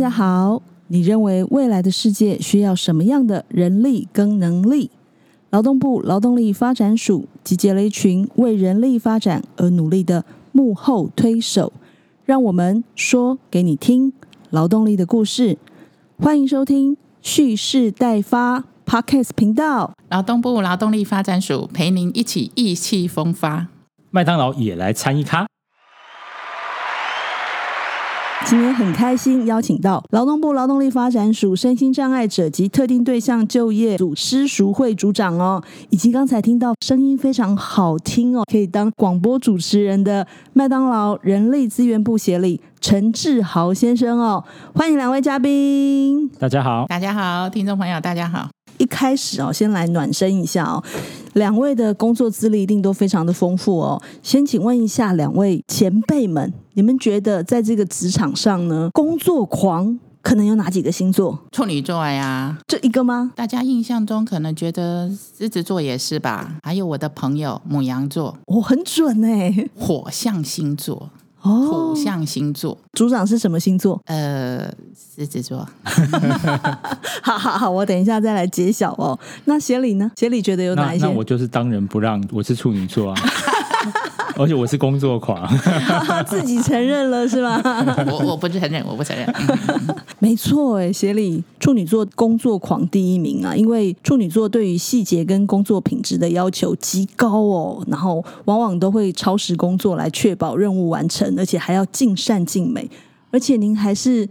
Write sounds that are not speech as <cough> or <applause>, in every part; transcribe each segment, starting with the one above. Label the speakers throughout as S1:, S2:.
S1: 家好，你认为未来的世界需要什么样的人力跟能力？劳动部劳动力发展署集结了一群为人力发展而努力的幕后推手，让我们说给你听劳动力的故事。欢迎收听蓄势待发 Podcast 频道。
S2: 劳动部劳动力发展署陪您一起意气风发。
S3: 麦当劳也来参一咖。
S1: 今天很开心邀请到劳动部劳动力发展署身心障碍者及特定对象就业组师塾会组长哦，以及刚才听到声音非常好听哦，可以当广播主持人的麦当劳人力资源部协理陈志豪先生哦，欢迎两位嘉宾。
S3: 大家好，
S2: 大家好，听众朋友，大家好。
S1: 一开始哦，先来暖身一下哦。两位的工作资历一定都非常的丰富哦。先请问一下两位前辈们，你们觉得在这个职场上呢，工作狂可能有哪几个星座？
S2: 处女座呀，
S1: 这一个吗？
S2: 大家印象中可能觉得狮子座也是吧？还有我的朋友母羊座，
S1: 我很准哎，
S2: 火象星座。
S1: 哦
S2: 土，象星座，
S1: 组长是什么星座？
S2: 呃，狮子座，<laughs>
S1: 好好好，我等一下再来揭晓哦。那协理呢？协理觉得有哪一些？
S3: 那那我就是当仁不让，我是处女座啊，<laughs> 而且我是工作狂。<laughs>
S1: 自己承认了是吧？<laughs>
S2: 我我不承认，我不承认。嗯 <laughs>
S1: 没错，哎，协理处女座工作狂第一名啊，因为处女座对于细节跟工作品质的要求极高哦，然后往往都会超时工作来确保任务完成，而且还要尽善尽美，而且您还是。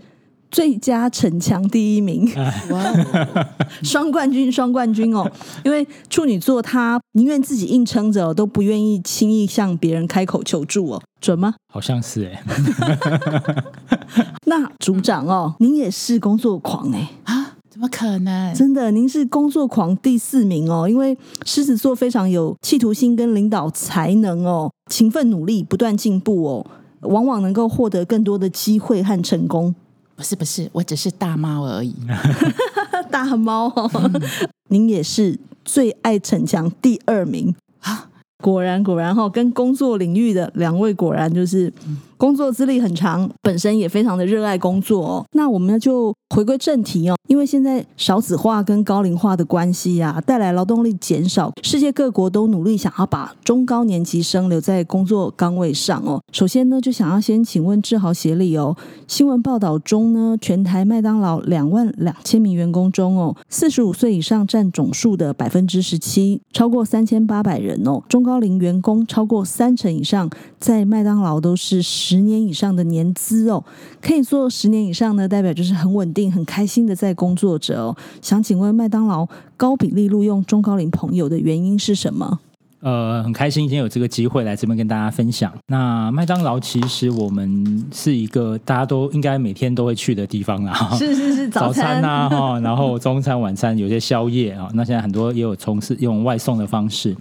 S1: 最佳逞强第一名，<laughs> 双冠军，双冠军哦！因为处女座他宁愿自己硬撑着哦，都不愿意轻易向别人开口求助哦，准吗？
S3: 好像是哎、<laughs>
S1: 那组长哦，您也是工作狂哎，
S2: 啊，怎么可能？
S1: 真的，您是工作狂第四名哦。因为狮子座非常有企图心跟领导才能哦，勤奋努力，不断进步哦，往往能够获得更多的机会和成功。
S2: 不是不是，我只是大猫而已。<laughs>
S1: 大猫哦，<laughs> 您也是最爱逞强第二名
S2: 啊！
S1: 果然果然哈、哦，跟工作领域的两位果然就是工作资历很长，本身也非常的热爱工作哦。那我们就回归正题哦，因为现在少子化跟高龄化的关系啊，带来劳动力减少，世界各国都努力想要把中高年级生留在工作岗位上哦。首先呢，就想要先请问志豪协理哦，新闻报道中呢，全台麦当劳两万两千名员工中哦，四十五岁以上占总数的百分之十七，超过三千八百人哦。中高龄员工超过三成以上，在麦当劳都是十年以上的年资哦。可以做十年以上呢，代表就是很稳定、很开心的在工作着哦。想请问麦当劳高比例录用中高龄朋友的原因是什么？
S3: 呃，很开心今天有这个机会来这边跟大家分享。那麦当劳其实我们是一个大家都应该每天都会去的地方啦。
S1: 是是是，<laughs>
S3: 早
S1: 餐
S3: 餐啊，哈，<laughs> 然后中餐、晚餐，有些宵夜啊。那现在很多也有从事用外送的方式。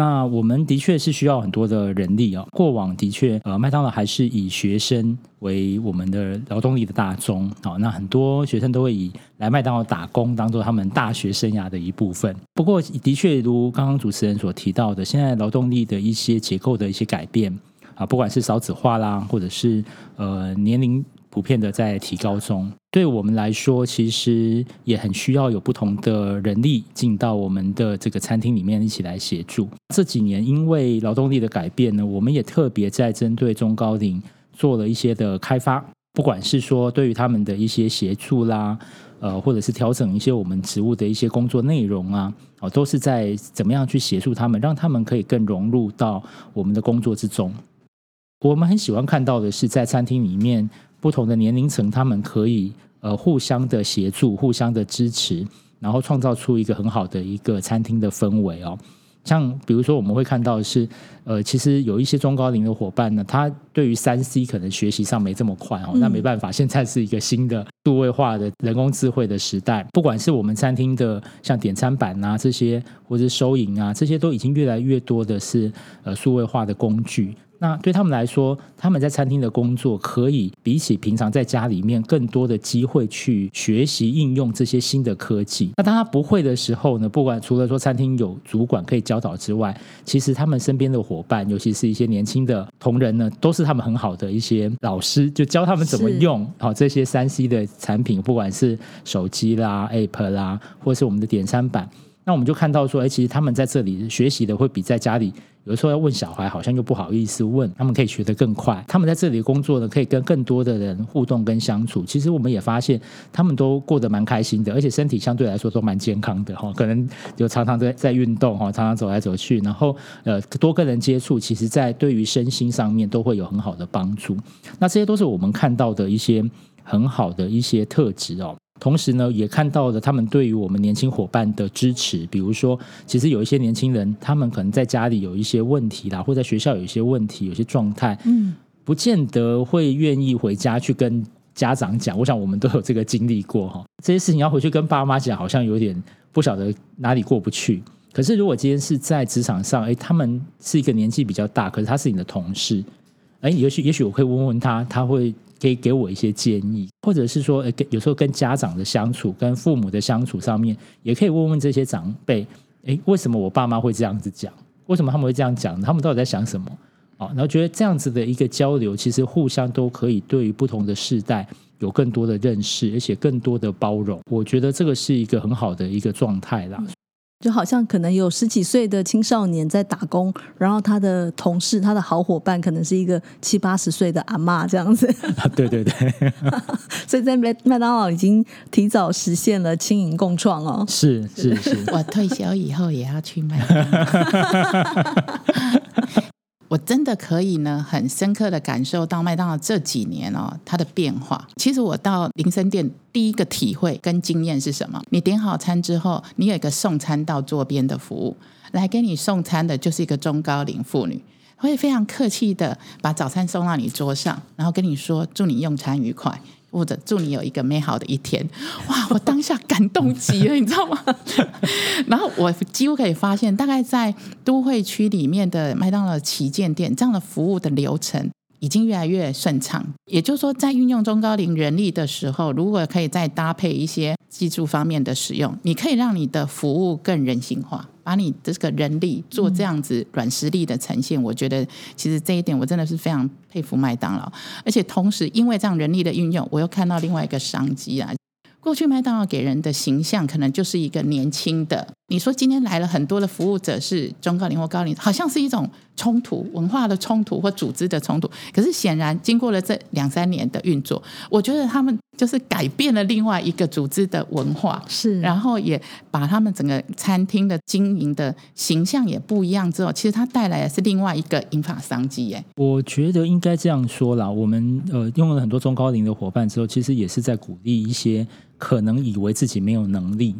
S3: 那我们的确是需要很多的人力啊。过往的确，呃，麦当劳还是以学生为我们的劳动力的大宗啊。那很多学生都会以来麦当劳打工当做他们大学生涯的一部分。不过，的确如刚刚主持人所提到的，现在劳动力的一些结构的一些改变啊，不管是少子化啦，或者是呃年龄。普遍的在提高中，对我们来说，其实也很需要有不同的人力进到我们的这个餐厅里面一起来协助。这几年因为劳动力的改变呢，我们也特别在针对中高龄做了一些的开发，不管是说对于他们的一些协助啦，呃，或者是调整一些我们职务的一些工作内容啊，哦，都是在怎么样去协助他们，让他们可以更融入到我们的工作之中。我们很喜欢看到的是在餐厅里面。不同的年龄层，他们可以呃互相的协助、互相的支持，然后创造出一个很好的一个餐厅的氛围哦。像比如说，我们会看到的是，呃，其实有一些中高龄的伙伴呢，他对于三 C 可能学习上没这么快哦，那没办法，现在是一个新的数位化的人工智慧的时代，不管是我们餐厅的像点餐板啊这些，或者是收银啊这些，都已经越来越多的是呃数位化的工具。那对他们来说，他们在餐厅的工作可以比起平常在家里面更多的机会去学习应用这些新的科技。那当他不会的时候呢？不管除了说餐厅有主管可以教导之外，其实他们身边的伙伴，尤其是一些年轻的同仁呢，都是他们很好的一些老师，就教他们怎么用好这些三 C 的产品，不管是手机啦、App 啦，或是我们的点餐板。那我们就看到说，哎，其实他们在这里学习的会比在家里。有的时候要问小孩，好像又不好意思问，他们可以学得更快。他们在这里工作呢，可以跟更多的人互动跟相处。其实我们也发现，他们都过得蛮开心的，而且身体相对来说都蛮健康的哈。可能就常常在在运动哈，常常走来走去，然后呃多跟人接触，其实在对于身心上面都会有很好的帮助。那这些都是我们看到的一些很好的一些特质哦。同时呢，也看到了他们对于我们年轻伙伴的支持。比如说，其实有一些年轻人，他们可能在家里有一些问题啦，或在学校有一些问题、有些状态，嗯，不见得会愿意回家去跟家长讲。我想我们都有这个经历过哈，这些事情要回去跟爸妈讲，好像有点不晓得哪里过不去。可是如果今天是在职场上，哎，他们是一个年纪比较大，可是他是你的同事，哎，也许也许我可以问问他，他会。可以给我一些建议，或者是说，跟有时候跟家长的相处、跟父母的相处上面，也可以问问这些长辈，哎，为什么我爸妈会这样子讲？为什么他们会这样讲？他们到底在想什么？啊，然后觉得这样子的一个交流，其实互相都可以对于不同的世代有更多的认识，而且更多的包容。我觉得这个是一个很好的一个状态啦。
S1: 就好像可能有十几岁的青少年在打工，然后他的同事、他的好伙伴可能是一个七八十岁的阿妈这样子。
S3: 对对对，<laughs>
S1: 所以在麦麦当劳已经提早实现了轻盈共创哦。
S3: 是是是，
S2: 我退休以后也要去麦当劳。<laughs> 我真的可以呢，很深刻的感受到麦当劳这几年哦，它的变化。其实我到林森店第一个体会跟经验是什么？你点好餐之后，你有一个送餐到桌边的服务，来给你送餐的就是一个中高龄妇女，会非常客气的把早餐送到你桌上，然后跟你说祝你用餐愉快。或者祝你有一个美好的一天，哇！我当下感动极了，<laughs> 你知道吗？然后我几乎可以发现，大概在都会区里面的麦当劳旗舰店，这样的服务的流程已经越来越顺畅。也就是说，在运用中高龄人力的时候，如果可以再搭配一些技术方面的使用，你可以让你的服务更人性化。把你这个人力做这样子软实力的呈现，我觉得其实这一点我真的是非常佩服麦当劳，而且同时因为这样人力的运用，我又看到另外一个商机啊。过去麦当劳给人的形象可能就是一个年轻的。你说今天来了很多的服务者是中高龄或高龄，好像是一种冲突、文化的冲突或组织的冲突。可是显然经过了这两三年的运作，我觉得他们就是改变了另外一个组织的文化，
S1: 是，
S2: 然后也把他们整个餐厅的经营的形象也不一样之后，其实它带来的是另外一个引发商机。耶。
S3: 我觉得应该这样说啦，我们呃用了很多中高龄的伙伴之后，其实也是在鼓励一些可能以为自己没有能力。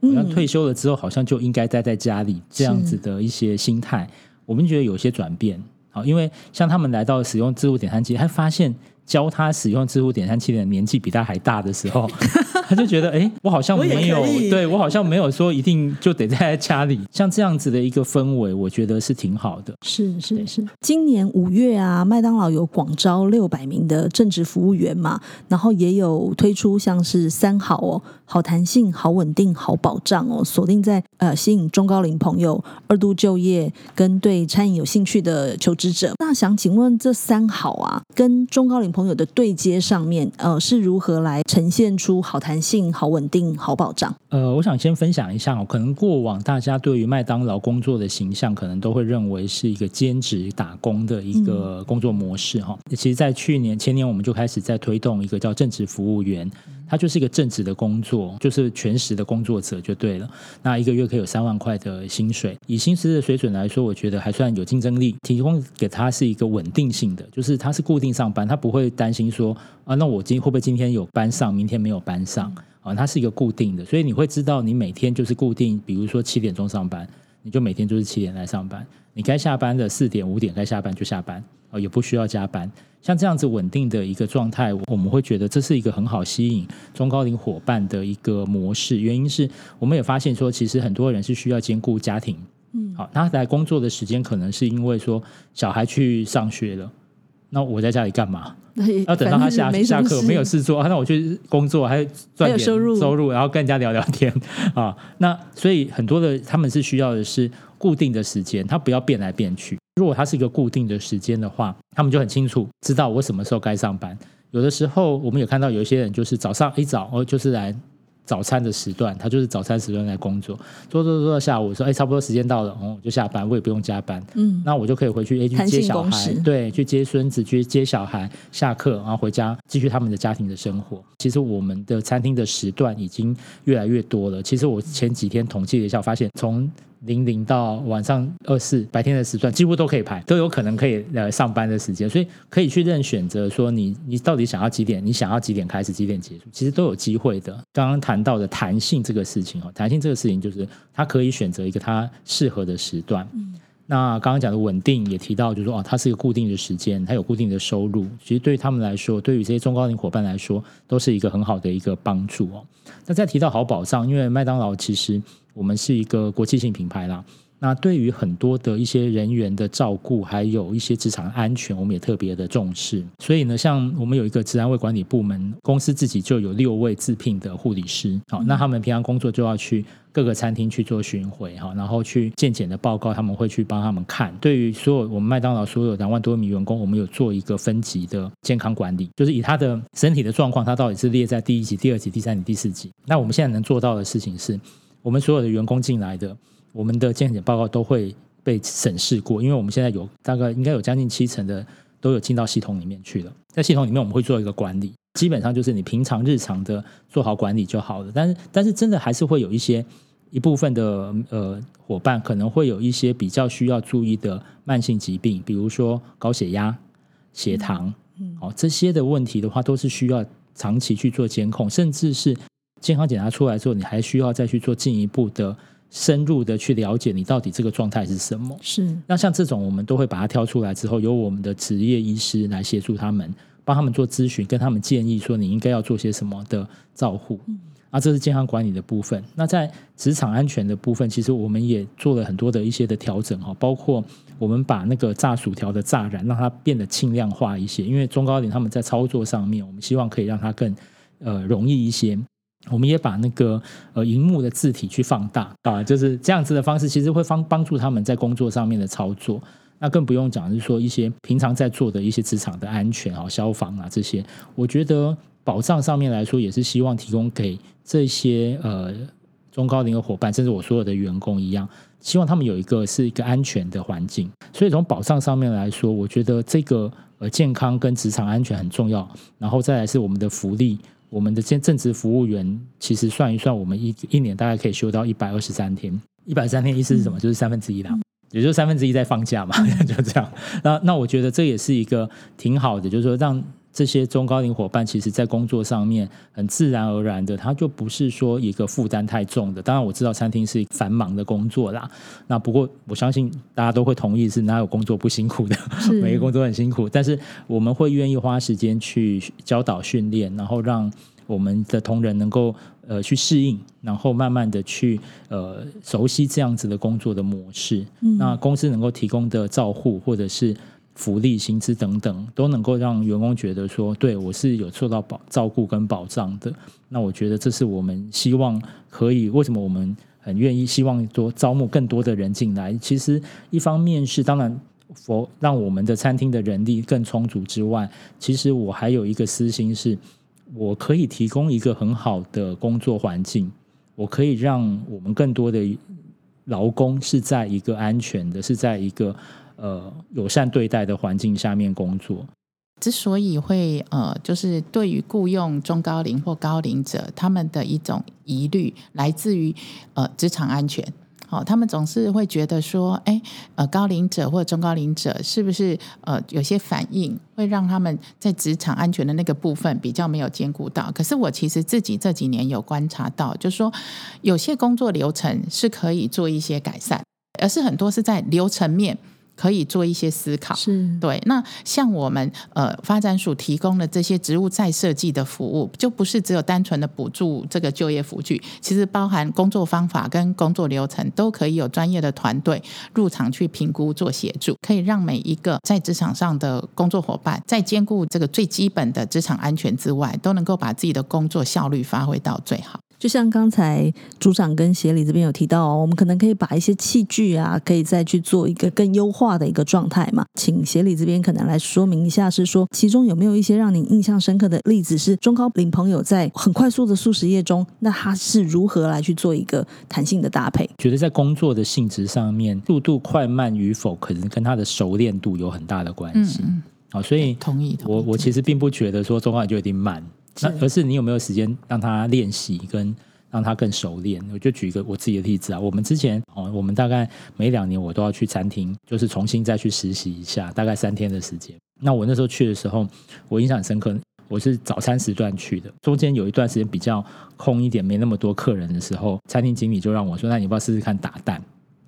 S3: 那退休了之后，好像就应该待在家里这样子的一些心态，我们觉得有些转变。好，因为像他们来到使用自助点餐机，他发现。教他使用自助点餐器的年纪比他还大的时候，<laughs> 他就觉得，哎，我好像没有，对我好像没有说一定就得在家里。像这样子的一个氛围，我觉得是挺好的。
S1: 是是是，今年五月啊，麦当劳有广招六百名的正职服务员嘛，然后也有推出像是三好哦，好弹性、好稳定、好保障哦，锁定在呃吸引中高龄朋友二度就业跟对餐饮有兴趣的求职者。那想请问这三好啊，跟中高龄朋朋友的对接上面，呃，是如何来呈现出好弹性、好稳定、好保障？
S3: 呃，我想先分享一下哦，可能过往大家对于麦当劳工作的形象，可能都会认为是一个兼职打工的一个工作模式哈。其实，在去年、前年，我们就开始在推动一个叫正职服务员。他就是一个正职的工作，就是全时的工作者就对了。那一个月可以有三万块的薪水，以薪资的水准来说，我觉得还算有竞争力。提供给他是一个稳定性的，就是他是固定上班，他不会担心说啊，那我今会不会今天有班上，明天没有班上啊？他是一个固定的，所以你会知道你每天就是固定，比如说七点钟上班，你就每天就是七点来上班，你该下班的四点五点该下班就下班，哦，也不需要加班。像这样子稳定的一个状态，我们会觉得这是一个很好吸引中高龄伙伴的一个模式。原因是我们也发现说，其实很多人是需要兼顾家庭，嗯好，他来工作的时间可能是因为说小孩去上学了，那我在家里干嘛？<laughs> 要等到他下下课没有事做，啊那我去工作，还赚点
S1: 收入
S3: 收入，然后跟人家聊聊天啊。那所以很多的他们是需要的是固定的时间，他不要变来变去。如果他是一个固定的时间的话，他们就很清楚知道我什么时候该上班。有的时候我们也看到有一些人就是早上一早哦，就是来早餐的时段，他就是早餐时段来工作，做做做到下午说，哎，差不多时间到了，哦，我就下班，我也不用加班，
S1: 嗯，
S3: 那我就可以回去，哎，去接小孩。对，去接孙子，去接小孩，下课，然后回家继续他们的家庭的生活。其实我们的餐厅的时段已经越来越多了。其实我前几天统计了一下，发现从零零到晚上二四白天的时段几乎都可以排，都有可能可以呃上班的时间，所以可以去任选择说你你到底想要几点，你想要几点开始，几点结束，其实都有机会的。刚刚谈到的弹性这个事情哦，弹性这个事情就是他可以选择一个他适合的时段。那刚刚讲的稳定也提到，就是说哦，它是一个固定的时间，它有固定的收入。其实对于他们来说，对于这些中高龄伙伴来说，都是一个很好的一个帮助哦。那再提到好保障，因为麦当劳其实我们是一个国际性品牌啦。那对于很多的一些人员的照顾，还有一些职场安全，我们也特别的重视。所以呢，像我们有一个治安卫管理部门，公司自己就有六位自聘的护理师。好，那他们平常工作就要去各个餐厅去做巡回哈，然后去健检的报告，他们会去帮他们看。对于所有我们麦当劳所有两万多名员工，我们有做一个分级的健康管理，就是以他的身体的状况，他到底是列在第一级、第二级、第三级、第四级。那我们现在能做到的事情是，我们所有的员工进来的。我们的健检报告都会被审视过，因为我们现在有大概应该有将近七成的都有进到系统里面去了。在系统里面，我们会做一个管理，基本上就是你平常日常的做好管理就好了。但是，但是真的还是会有一些一部分的呃伙伴可能会有一些比较需要注意的慢性疾病，比如说高血压、血糖，嗯哦这些的问题的话，都是需要长期去做监控，甚至是健康检查出来之后，你还需要再去做进一步的。深入的去了解你到底这个状态是什么？
S1: 是
S3: 那像这种，我们都会把它挑出来之后，由我们的职业医师来协助他们，帮他们做咨询，跟他们建议说你应该要做些什么的照护。啊，这是健康管理的部分。那在职场安全的部分，其实我们也做了很多的一些的调整哈，包括我们把那个炸薯条的炸燃让它变得轻量化一些，因为中高龄他们在操作上面，我们希望可以让它更呃容易一些。我们也把那个呃荧幕的字体去放大啊，就是这样子的方式，其实会帮帮助他们在工作上面的操作。那更不用讲，是说一些平常在做的一些职场的安全啊、消防啊这些，我觉得保障上面来说，也是希望提供给这些呃中高龄的伙伴，甚至我所有的员工一样，希望他们有一个是一个安全的环境。所以从保障上面来说，我觉得这个呃健康跟职场安全很重要。然后再来是我们的福利。我们的正正职服务员，其实算一算，我们一一年大概可以休到一百二十三天。一百三天意思是什么？就是三分之一啦，也就是三分之一在放假嘛，<laughs> 就这样。那那我觉得这也是一个挺好的，就是说让这些中高龄伙伴，其实在工作上面很自然而然的，他就不是说一个负担太重的。当然我知道餐厅是繁忙的工作啦，那不过我相信大家都会同意，是哪有工作不辛苦的？每个工作很辛苦，但是我们会愿意花时间去教导训练，然后让我们的同仁能够呃去适应，然后慢慢的去呃熟悉这样子的工作的模式。
S1: 嗯
S3: 那公司能够提供的照护或者是福利、薪资等等，都能够让员工觉得说，对我是有受到保照顾跟保障的。那我觉得这是我们希望可以，为什么我们很愿意希望多招募更多的人进来？其实一方面是当然。否让我们的餐厅的人力更充足之外，其实我还有一个私心是，我可以提供一个很好的工作环境，我可以让我们更多的劳工是在一个安全的，是在一个呃友善对待的环境下面工作。
S2: 之所以会呃，就是对于雇佣中高龄或高龄者，他们的一种疑虑来自于呃职场安全。好、他们总是会觉得说，哎，呃，高龄者或中高龄者是不是呃有些反应会让他们在职场安全的那个部分比较没有兼顾到？可是我其实自己这几年有观察到，就是说有些工作流程是可以做一些改善，而是很多是在流程面。可以做一些思考。
S1: 是
S2: 对，那像我们呃发展署提供的这些职务再设计的服务，就不是只有单纯的补助这个就业辅具，其实包含工作方法跟工作流程，都可以有专业的团队入场去评估做协助，可以让每一个在职场上的工作伙伴，在兼顾这个最基本的职场安全之外，都能够把自己的工作效率发挥到最好。
S1: 就像刚才组长跟协理这边有提到、哦，我们可能可以把一些器具啊，可以再去做一个更优化的一个状态嘛。请协理这边可能来说明一下，是说其中有没有一些让你印象深刻的例子，是中高龄朋友在很快速的素食业中，那他是如何来去做一个弹性的搭配？
S3: 觉得在工作的性质上面，速度快慢与否，可能跟他的熟练度有很大的关系。
S2: 嗯，
S3: 好，所以
S2: 同意。同意
S3: 我我其实并不觉得说中高龄就一定慢，那而是你有没有时间让他练习跟让他更熟练。我就举一个我自己的例子啊，我们之前哦，我们大概每两年我都要去餐厅，就是重新再去实习一下，大概三天的时间。那我那时候去的时候，我印象很深刻。我是早餐时段去的，中间有一段时间比较空一点，没那么多客人的时候，餐厅经理就让我说：“那你要不要试试看打蛋？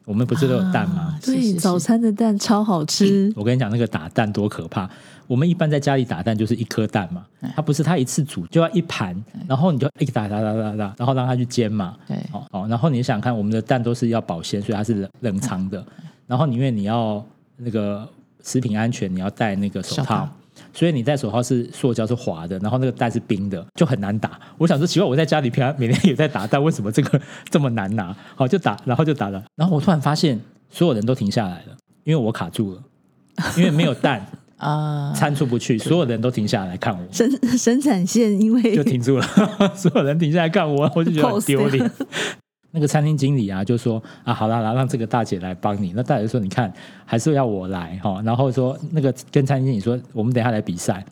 S3: 我们不是都有蛋吗？”
S2: 是是
S1: 对，
S2: 是
S1: 早餐的蛋超好吃。
S3: 我跟你讲，那个打蛋多可怕！我们一般在家里打蛋就是一颗蛋嘛，
S2: 哎
S3: 它不是它一次煮就要一盘，然后你就一直打打打打打，然后让它去煎嘛。
S2: 对
S3: 哦哦，然后你想想看，我们的蛋都是要保鲜，所以它是冷冷藏的。然后因为你要那个食品安全，你要戴那个手套
S2: 手套，
S3: 所以你戴手套是塑胶是滑的，然后那个蛋是冰的，就很难打。<laughs> 我想说，奇怪，我在家里平常每天也在打蛋，为什么这个 <laughs> 这么难拿？好，就打，然后就打了，然后我突然发现所有人都停下来了，因为我卡住了，因为没有蛋。<laughs>
S2: 啊，
S3: 餐出不去，所有人都停下来看我，
S1: 生 <laughs> 生产线因为 <laughs>
S3: 就停住了，<laughs> 所有人停下来看我，我就觉得很
S1: Pose
S3: 丢脸。那个餐厅经理啊，就说啊，好啦，来让这个大姐来帮你。那大姐说，你看还是要我来哈。然后说那个跟餐厅经理说，我们等一下来比赛，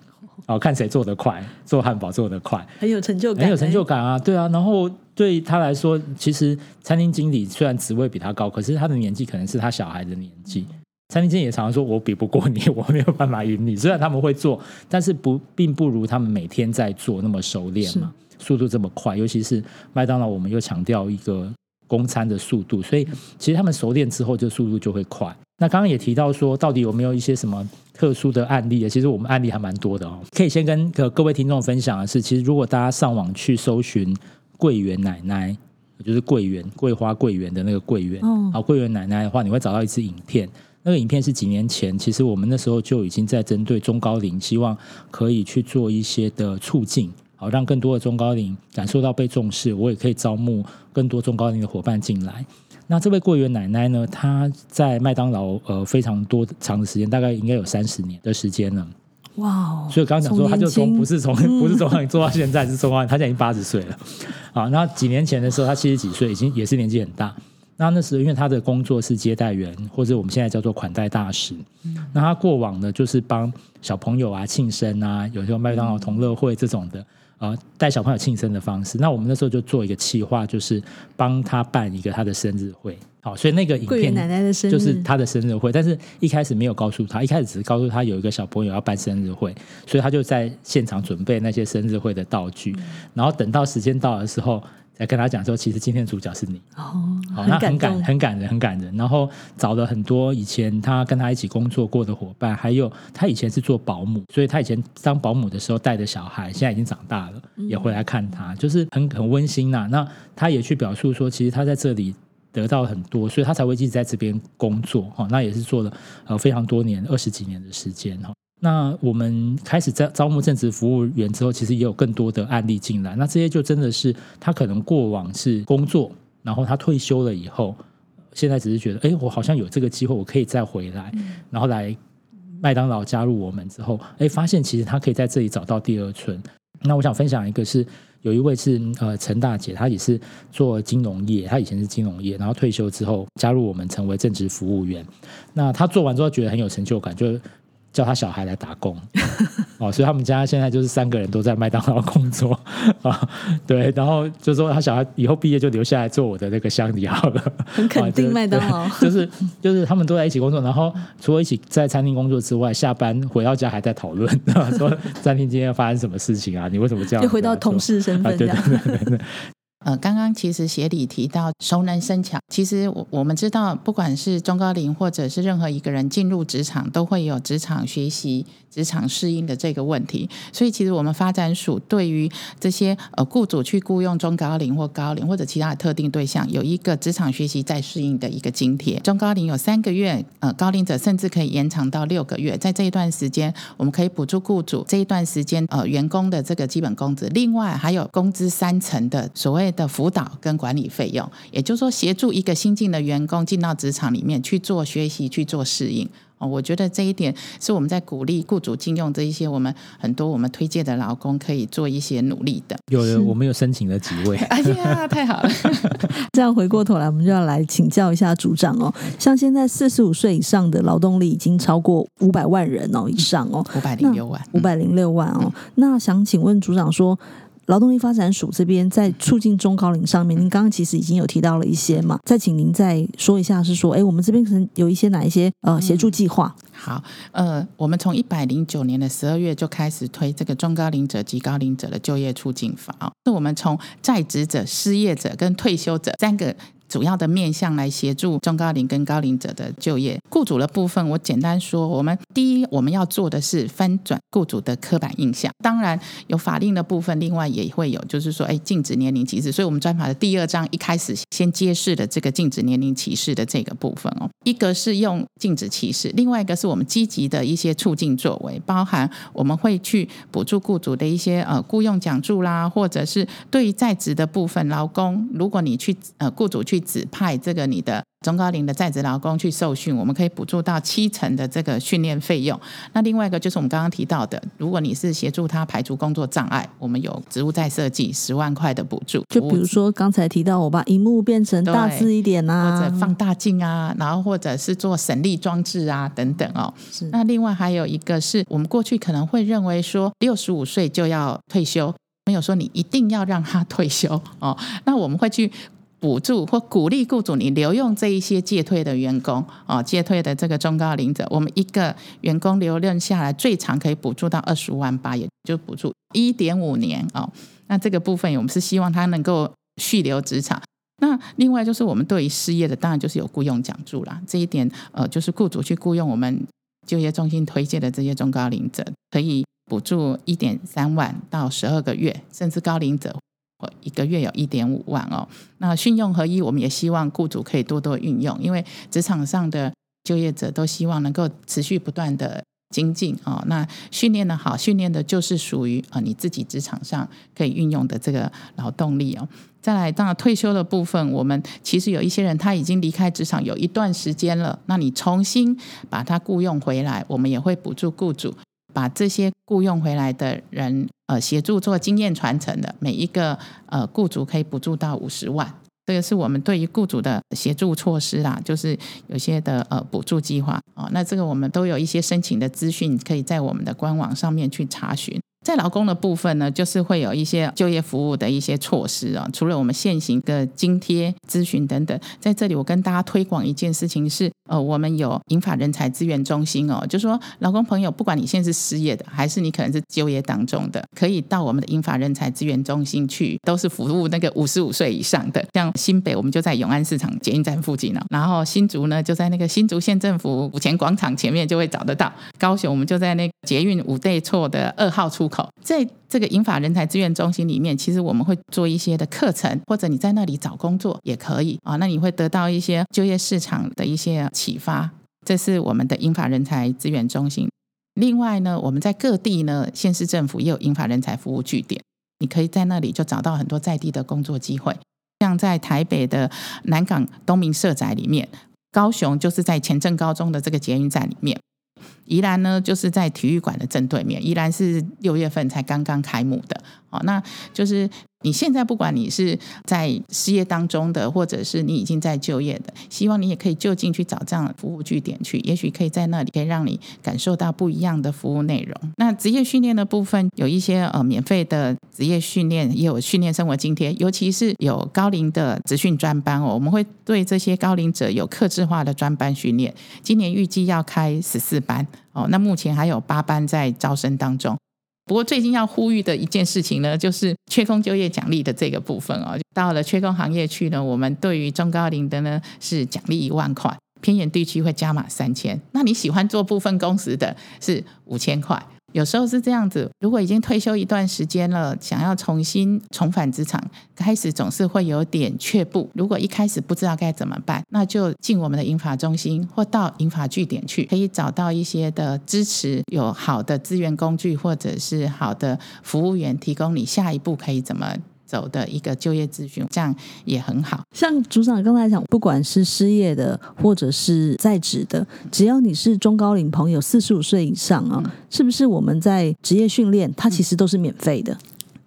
S3: 哦，看谁做得快，做汉堡做得快，
S1: 很有成就感，
S3: 很有成就感啊，对啊。然后对他来说，其实餐厅经理虽然职位比他高，可是他的年纪可能是他小孩的年纪。餐厅经理也常常说：“我比不过你，<laughs> 我没有办法赢你。”虽然他们会做，但是不并不如他们每天在做那么熟练嘛，速度这么快。尤其是麦当劳，我们又强调一个供餐的速度，所以其实他们熟练之后，这速度就会快。那刚刚也提到说，到底有没有一些什么特殊的案例？其实我们案例还蛮多的哦。可以先跟各位听众分享的是，其实如果大家上网去搜寻桂圆奶奶，就是桂圆、桂花、桂圆的那个桂圆，
S1: 哦
S3: 好，桂圆奶奶的话，你会找到一支影片。那个影片是几年前，其实我们那时候就已经在针对中高龄，希望可以去做一些的促进，好让更多的中高龄感受到被重视，我也可以招募更多中高龄的伙伴进来。那这位柜员奶奶呢，她在麦当劳呃非常多长的时间，大概应该有三十年的时间了。
S1: 哇哦！
S3: 所以刚刚讲说，她就从不是从不是从高龄做到现在，是中高龄，他现在已经八十岁了。啊，那几年前的时候，她七十几岁，已经也是年纪很大。那那时候因为他的工作是接待员，或者我们现在叫做款待大使。那他过往呢，就是帮小朋友啊庆生啊，有时候麦当劳同乐会这种的，呃，带小朋友庆生的方式。那我们那时候就做一个企划，就是帮他办一个他的生日会。好，所以那个影片
S1: 奶奶的生日
S3: 就是他的生日会，但是一开始没有告诉他，一开始只是告诉他有一个小朋友要办生日会，所以他就在现场准备那些生日会的道具，
S1: 嗯
S3: 然后等到时间到的时候，再跟他讲说，其实今天的主角是你。
S1: 哦，
S3: 好，那很感
S1: 动，
S3: 很感人，很感人。然后找了很多以前他跟他一起工作过的伙伴，还有他以前是做保姆，所以他以前当保姆的时候带的小孩，现在已经长大了，也回来看他，就是很很温馨呐、那他也去表述说，其实他在这里。得到很多，所以他才会一直在这边工作哈。那也是做了呃非常多年，二十几年的时间哈。那我们开始在招募正职服务员之后，其实也有更多的案例进来。那这些就真的是他可能过往是工作，然后他退休了以后，现在只是觉得，哎，我好像有这个机会，我可以再回来，然后来麦当劳加入我们之后，哎，发现其实他可以在这里找到第二春。那我想分享一个是有一位是呃陈大姐，她也是做金融业，她以前是金融业，然后退休之后加入我们成为正职服务员。那她做完之后觉得很有成就感，就叫他小孩来打工 <laughs> 哦，所以他们家现在就是三个人都在麦当劳工作啊，<laughs> 对，然后就说他小孩以后毕业就留下来做我的那个乡里好了，
S1: 很肯定麦当劳。
S3: 就是就是他们都在一起工作，然后除了一起在餐厅工作之外，下班回到家还在讨论，<laughs> 说餐厅今天发生什么事情啊？你为什么这样？
S1: 就回到同事身
S3: 啊，对
S1: 份这样。
S3: 对对对对。
S2: 呃，刚刚其实协理提到熟能生巧，其实我我们知道，不管是中高龄或者是任何一个人进入职场，都会有职场学习、职场适应的这个问题。所以，其实我们发展署对于这些呃雇主去雇佣中高龄或高龄或者其他的特定对象，有一个职场学习再适应的一个津贴。中高龄有三个月，呃，高龄者甚至可以延长到六个月。在这一段时间，我们可以补助雇主这一段时间呃员工的这个基本工资，另外还有工资三成的所谓。的辅导跟管理费用，也就是说，协助一个新进的员工进到职场里面去做学习、去做适应。哦，我觉得这一点是我们在鼓励雇主禁用这一些我们很多我们推荐的劳工可以做一些努力的。
S3: 有的，我们有申请了几位。<laughs>
S2: 哎呀，太好了！<laughs>
S1: 这样回过头来，我们就要来请教一下组长哦。像现在四十五岁以上的劳动力已经超过五百万人哦，以上哦，
S2: 五百零六万，
S1: 五百零六万哦。那想请问组长说。劳动力发展署这边在促进中高龄上面，您刚刚其实已经有提到了一些嘛，再请您再说一下，是说，哎，我们这边可能有一些哪一些呃协助计划？
S2: 好，呃，我们从一百零九年的十二月就开始推这个中高龄者及高龄者的就业促进法，是我们从在职者、失业者跟退休者三个。主要的面向来协助中高龄跟高龄者的就业。雇主的部分，我简单说，我们第一我们要做的是翻转雇主的刻板印象。当然有法令的部分，另外也会有，就是说，哎，禁止年龄歧视。所以，我们专法的第二章一开始先揭示的这个禁止年龄歧视的这个部分哦，一个是用禁止歧视，另外一个是我们积极的一些促进作为，包含我们会去补助雇主的一些呃雇佣奖助啦，或者是对于在职的部分劳工，如果你去呃雇主去指派这个你的中高龄的在职劳工去受训，我们可以补助到七成的这个训练费用。那另外一个就是我们刚刚提到的，如果你是协助他排除工作障碍，我们有职务再设计十万块的补助。
S1: 就比如说刚才提到，我把荧幕变成大字一点啊，
S2: 或者放大镜啊，然后或者是做省力装置啊等等哦。那另外还有一个是我们过去可能会认为说六十五岁就要退休，没有说你一定要让他退休哦。那我们会去。补助或鼓励雇主你留用这一些借退的员工哦，借退的这个中高龄者，我们一个员工留任下来，最长可以补助到二十五万八，也就补助一点五年哦。那这个部分，我们是希望他能够续留职场。那另外就是我们对于失业的，当然就是有雇佣奖助啦。这一点呃，就是雇主去雇佣我们就业中心推荐的这些中高龄者，可以补助一点三万到十二个月，甚至高龄者。一个月有一点五万哦，那训用合一，我们也希望雇主可以多多运用，因为职场上的就业者都希望能够持续不断的精进哦。那训练的好，训练的就是属于啊你自己职场上可以运用的这个劳动力哦。再来，当然退休的部分，我们其实有一些人他已经离开职场有一段时间了，那你重新把他雇佣回来，我们也会补助雇主。把这些雇佣回来的人，呃，协助做经验传承的每一个呃雇主可以补助到五十万，这个是我们对于雇主的协助措施啦，就是有些的呃补助计划啊，那这个我们都有一些申请的资讯，可以在我们的官网上面去查询。在劳工的部分呢，就是会有一些就业服务的一些措施啊。除了我们现行的津贴、咨询等等，在这里我跟大家推广一件事情是，呃，我们有银法人才资源中心哦，就说老公朋友，不管你现在是失业的，还是你可能是就业当中的，可以到我们的银法人才资源中心去，都是服务那个五十五岁以上的。像新北，我们就在永安市场捷运站附近了；然后新竹呢，就在那个新竹县政府五前广场前面就会找得到。高雄，我们就在那捷运五对错的二号出口，在这个英法人才资源中心里面，其实我们会做一些的课程，或者你在那里找工作也可以啊。那你会得到一些就业市场的一些启发。这是我们的英法人才资源中心。另外呢，我们在各地呢，县市政府也有英法人才服务据点，你可以在那里就找到很多在地的工作机会。像在台北的南港东明社宅里面，高雄就是在前镇高中的这个捷运站里面。宜兰呢，就是在体育馆的正对面。宜兰是六月份才刚刚开幕的，哦，那就是。你现在不管你是在失业当中的，或者是你已经在就业的，希望你也可以就近去找这样的服务据点去，也许可以在那里可以让你感受到不一样的服务内容。那职业训练的部分有一些呃免费的职业训练，也有训练生活津贴，尤其是有高龄的职训专班哦，我们会对这些高龄者有克制化的专班训练。今年预计要开十四班哦，那目前还有八班在招生当中。不过最近要呼吁的一件事情呢，就是缺工就业奖励的这个部分哦。到了缺工行业去呢，我们对于中高龄的呢是奖励一万块，偏远地区会加码三千。那你喜欢做部分工时的，是五千块。有时候是这样子，如果已经退休一段时间了，想要重新重返职场，开始总是会有点却步。如果一开始不知道该怎么办，那就进我们的银法中心或到银法据点去，可以找到一些的支持，有好的资源工具或者是好的服务员，提供你下一步可以怎么。走的一个就业咨询，这样也很好。
S1: 像组长刚才讲，不管是失业的或者是在职的，只要你是中高龄朋友，四十五岁以上啊，是不是我们在职业训练，它其实都是免费的？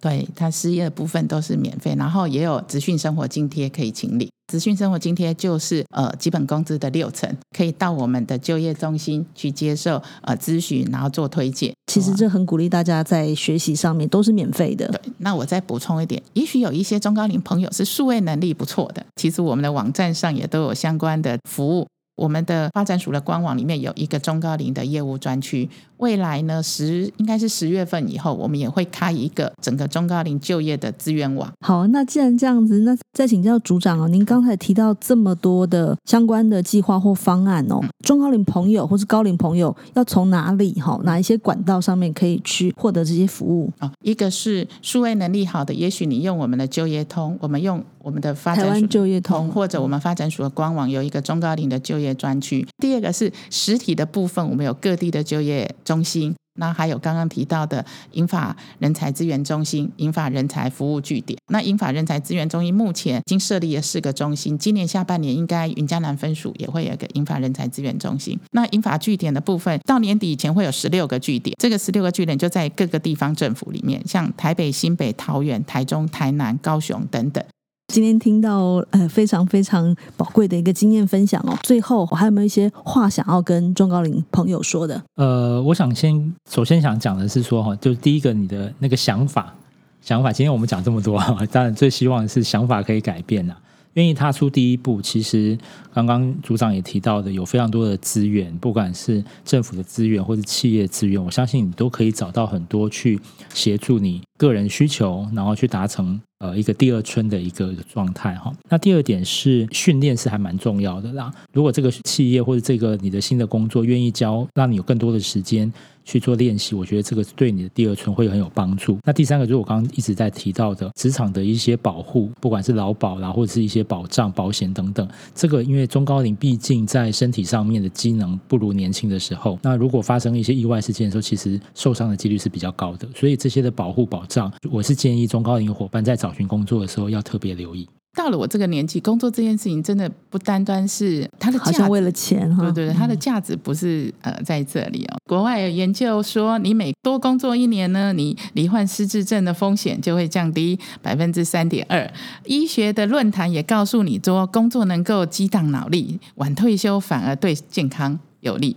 S2: 对他失业的部分都是免费，然后也有职训生活津贴可以请领。职训生活津贴就是呃基本工资的六成，可以到我们的就业中心去接受呃咨询，然后做推荐。
S1: 其实这很鼓励大家在学习上面都是免费的。
S2: 对，那我再补充一点，也许有一些中高龄朋友是数位能力不错的，其实我们的网站上也都有相关的服务。我们的发展署的官网里面有一个中高龄的业务专区，未来呢十应该是十月份以后，我们也会开一个整个中高龄就业的资源网。
S1: 好，那既然这样子，那再请教组长哦，您刚才提到这么多的相关的计划或方案哦，中高龄朋友或是高龄朋友要从哪里哈哪一些管道上面可以去获得这些服务
S2: 啊？一个是数位能力好的，也许你用我们的就业通，我们用我们的发展署
S1: 就业通，
S2: 或者我们发展署的官网有一个中高龄的就业。业专区，第二个是实体的部分，我们有各地的就业中中心，那还有刚刚提到的英法人才资源中心、英法人才服务据点。那英法人才资源中心目前已经设立了四个中心，今年下半年应该云嘉南分署也会有一个英法人才资源中心。那英法据点的部分，到年底以前会有十六个据点，这个十六个据点就在各个地方政府里面，像台北、新北、桃园、台中、台南、高雄等等。
S1: 今天听到呃非常非常宝贵的一个经验分享哦，最后我还有没有一些话想要跟中高龄朋友说的？
S3: 呃，我想先首先想讲的是说哈，就第一个你的那个想法，想法，今天我们讲这么多，<laughs> 当然最希望的是想法可以改变呐。愿意踏出第一步，其实刚刚组长也提到的，有非常多的资源，不管是政府的资源或者企业资源，我相信你都可以找到很多去协助你个人需求，然后去达成。呃，一个第二春的一个状态哈。那第二点是训练是还蛮重要的啦。如果这个企业或者这个你的新的工作愿意教，让你有更多的时间。去做练习，我觉得这个对你的第二春会很有帮助。那第三个就是我刚刚一直在提到的职场的一些保护，不管是劳保啦，或者是一些保障、保险等等。这个因为中高龄毕竟在身体上面的机能不如年轻的时候，那如果发生一些意外事件的时候，其实受伤的几率是比较高的。所以这些的保护保障，我是建议中高龄伙伴在找寻工作的时候要特别留意。
S2: 到了我这个年纪，工作这件事情真的不单单是它的，
S1: 好像为了钱
S2: 哈。对对对，它的价值不是呃在这里哦。国外有研究说，你每多工作一年呢，你罹患失智症的风险就会降低百分之三点二。医学的论坛也告诉你说，工作能够激荡脑力，晚退休反而对健康有利。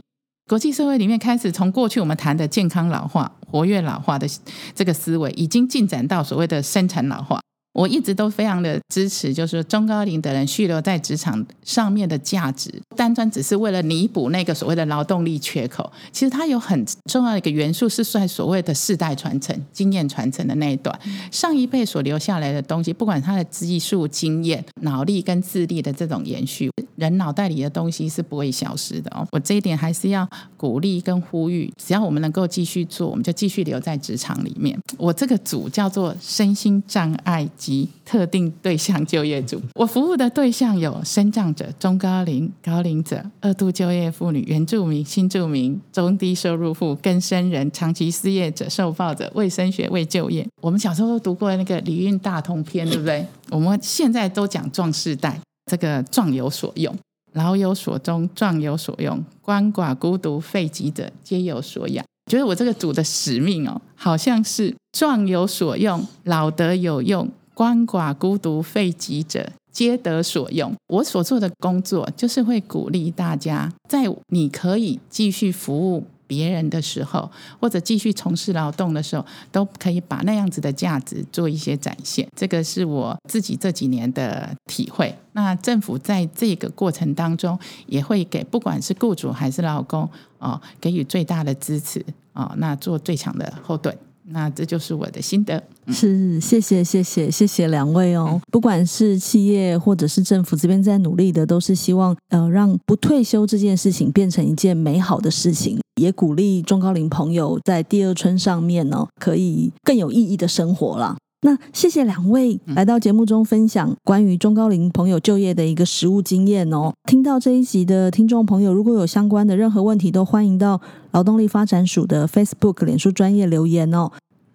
S2: 国际社会里面开始从过去我们谈的健康老化、活跃老化的这个思维，已经进展到所谓的生产老化。我一直都非常的支持，就是中高龄的人续留在职场上面的价值，单单只是为了弥补那个所谓的劳动力缺口。其实它有很重要的一个元素，是在所谓的世代传承、经验传承的那一段。上一辈所留下来的东西，不管他的技术、经验、脑力跟智力的这种延续，人脑袋里的东西是不会消失的哦。我这一点还是要鼓励跟呼吁，只要我们能够继续做，我们就继续留在职场里面。我这个组叫做身心障碍。及特定对象就业组，我服务的对象有生长者、中高龄、高龄者、二度就业妇女、原住民、新住民、中低收入户、更生人、长期失业者、受报者、卫生学、未就业。我们小时候都读过那个《礼运大同篇》，对不对？我们现在都讲壮世代，这个壮有所用，老有所终，壮有所用，鳏寡孤独废疾者皆有所养。觉得我这个组的使命哦，好像是壮有所用，老得有用。鳏寡孤独废疾者皆得所用。我所做的工作就是会鼓励大家，在你可以继续服务别人的时候，或者继续从事劳动的时候，都可以把那样子的价值做一些展现。这个是我自己这几年的体会。那政府在这个过程当中，也会给不管是雇主还是劳工哦，给予最大的支持哦，那做最强的后盾。那这就是我的心得。
S1: 是，谢谢，谢谢，谢谢两位哦。不管是企业或者是政府这边在努力的，都是希望呃让不退休这件事情变成一件美好的事情，也鼓励中高龄朋友在第二春上面呢，可以更有意义的生活啦。那谢谢两位来到节目中分享关于中高龄朋友就业的一个实务经验哦。听到这一集的听众朋友，如果有相关的任何问题，都欢迎到劳动力发展署的 Facebook 脸书专业留言哦。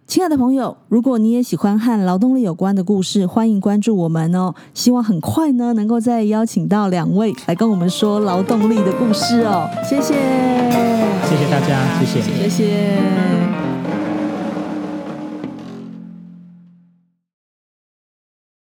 S1: 亲爱的朋友，如果你也喜欢和劳动力有关的故事，欢迎关注我们哦。希望很快呢，能够再邀请到两位来跟我们说劳动力的故事哦。谢谢，
S3: 谢谢大家，谢谢。
S1: 谢谢。